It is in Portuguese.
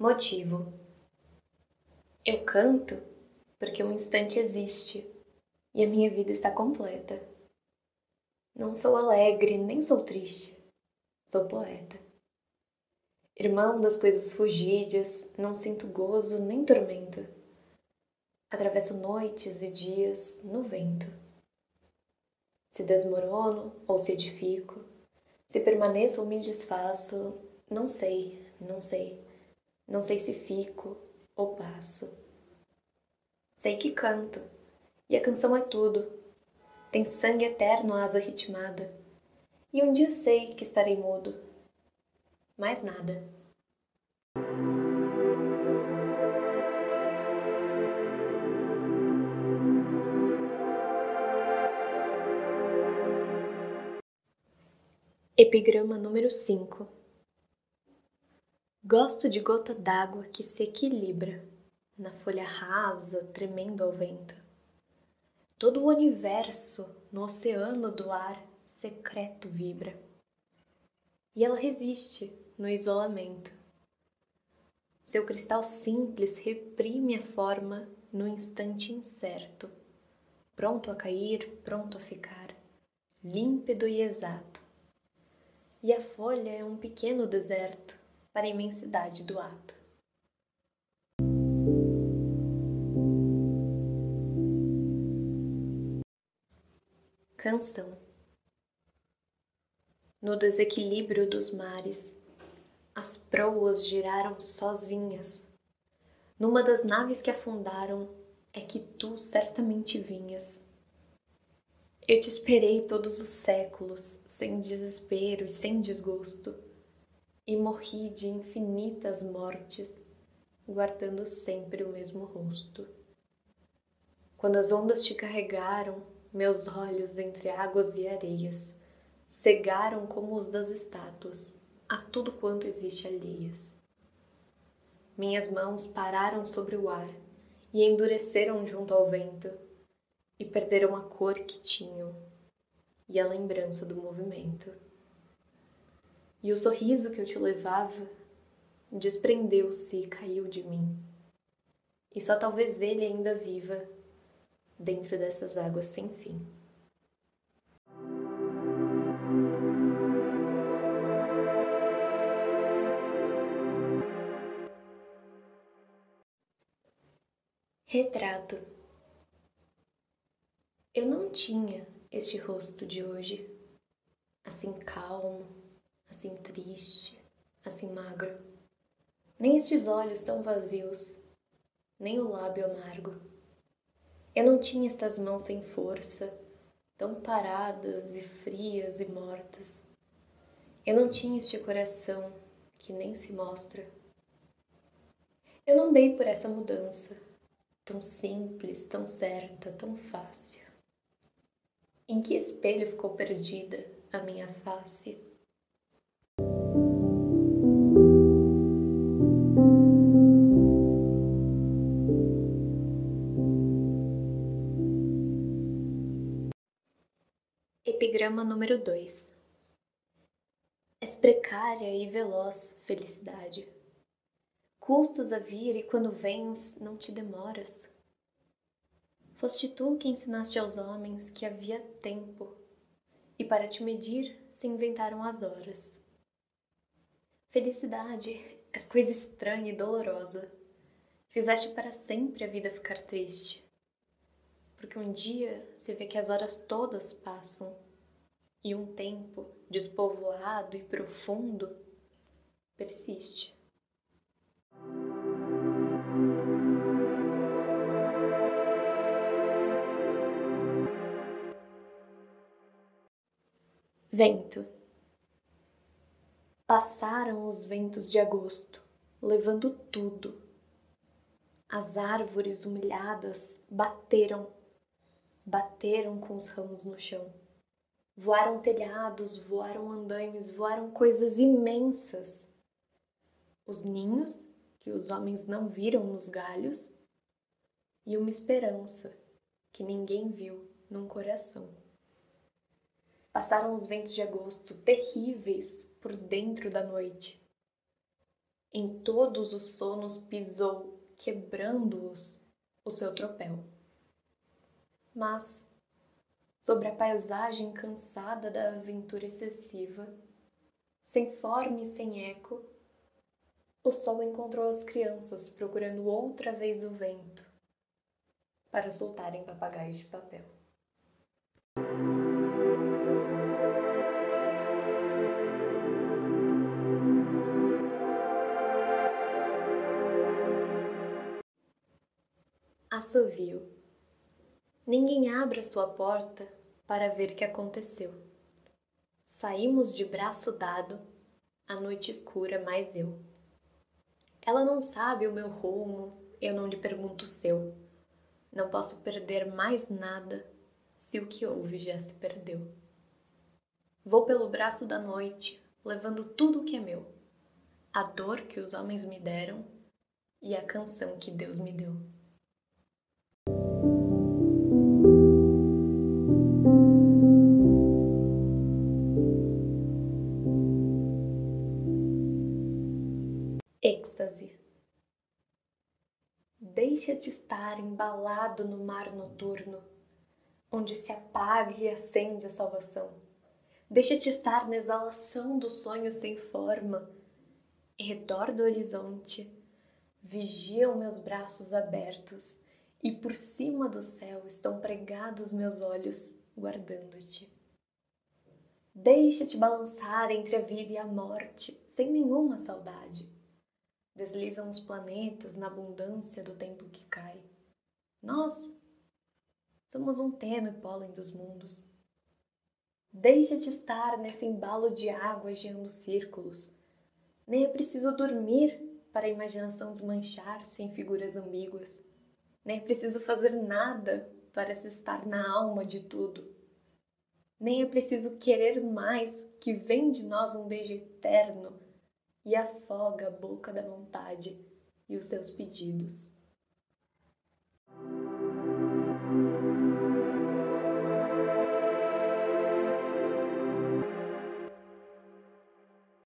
Motivo. Eu canto porque um instante existe e a minha vida está completa. Não sou alegre, nem sou triste. Sou poeta. Irmão das coisas fugídias, não sinto gozo nem tormento. Atravesso noites e dias no vento. Se desmorono ou se edifico, se permaneço ou me desfaço, não sei, não sei. Não sei se fico ou passo. Sei que canto, e a canção é tudo. Tem sangue eterno asa ritmada. E um dia sei que estarei mudo. Mais nada. Epigrama número 5 Gosto de gota d'água que se equilibra na folha rasa, tremendo ao vento. Todo o universo no oceano do ar secreto vibra. E ela resiste no isolamento. Seu cristal simples reprime a forma no instante incerto, pronto a cair, pronto a ficar, límpido e exato. E a folha é um pequeno deserto para a imensidade do ato. Canção No desequilíbrio dos mares, as proas giraram sozinhas. Numa das naves que afundaram, é que tu certamente vinhas. Eu te esperei todos os séculos, sem desespero e sem desgosto e morri de infinitas mortes, guardando sempre o mesmo rosto. Quando as ondas te carregaram, meus olhos entre águas e areias cegaram como os das estátuas a tudo quanto existe alheias. Minhas mãos pararam sobre o ar e endureceram junto ao vento e perderam a cor que tinham e a lembrança do movimento. E o sorriso que eu te levava desprendeu-se e caiu de mim. E só talvez ele ainda viva dentro dessas águas sem fim. Retrato. Eu não tinha este rosto de hoje, assim calmo, assim triste, assim magro. Nem estes olhos tão vazios, nem o lábio amargo. Eu não tinha estas mãos sem força, tão paradas e frias e mortas. Eu não tinha este coração que nem se mostra. Eu não dei por essa mudança, tão simples, tão certa, tão fácil. Em que espelho ficou perdida a minha face? Epigrama número 2 És precária e veloz, felicidade. Custas a vir e quando vens, não te demoras. Foste tu que ensinaste aos homens que havia tempo, e para te medir se inventaram as horas. Felicidade, és coisa estranha e dolorosa. Fizeste para sempre a vida ficar triste. Porque um dia se vê que as horas todas passam e um tempo despovoado e profundo persiste. Vento. Passaram os ventos de agosto, levando tudo. As árvores humilhadas bateram, bateram com os ramos no chão. Voaram telhados, voaram andaimes, voaram coisas imensas. Os ninhos que os homens não viram nos galhos e uma esperança que ninguém viu num coração. Passaram os ventos de agosto terríveis por dentro da noite. Em todos os sonos pisou, quebrando-os, o seu tropel. Mas, sobre a paisagem cansada da aventura excessiva, sem forma e sem eco, o sol encontrou as crianças procurando outra vez o vento para soltarem papagaios de papel. Assovio. Ninguém abre a sua porta para ver o que aconteceu. Saímos de braço dado, a noite escura, mais eu. Ela não sabe o meu rumo, eu não lhe pergunto o seu. Não posso perder mais nada se o que houve já se perdeu. Vou pelo braço da noite, levando tudo o que é meu, a dor que os homens me deram e a canção que Deus me deu. Êxtase. Deixa-te estar embalado no mar noturno, onde se apaga e acende a salvação. Deixa-te estar na exalação do sonho sem forma. Em redor do horizonte, vigiam meus braços abertos e por cima do céu estão pregados meus olhos, guardando-te. Deixa-te balançar entre a vida e a morte, sem nenhuma saudade deslizam os planetas na abundância do tempo que cai. Nós somos um tênue pólen dos mundos. Deixa de estar nesse embalo de água geando círculos. Nem é preciso dormir para a imaginação desmanchar-se em figuras ambíguas. Nem é preciso fazer nada para se estar na alma de tudo. Nem é preciso querer mais que vem de nós um beijo eterno e afoga a boca da vontade e os seus pedidos.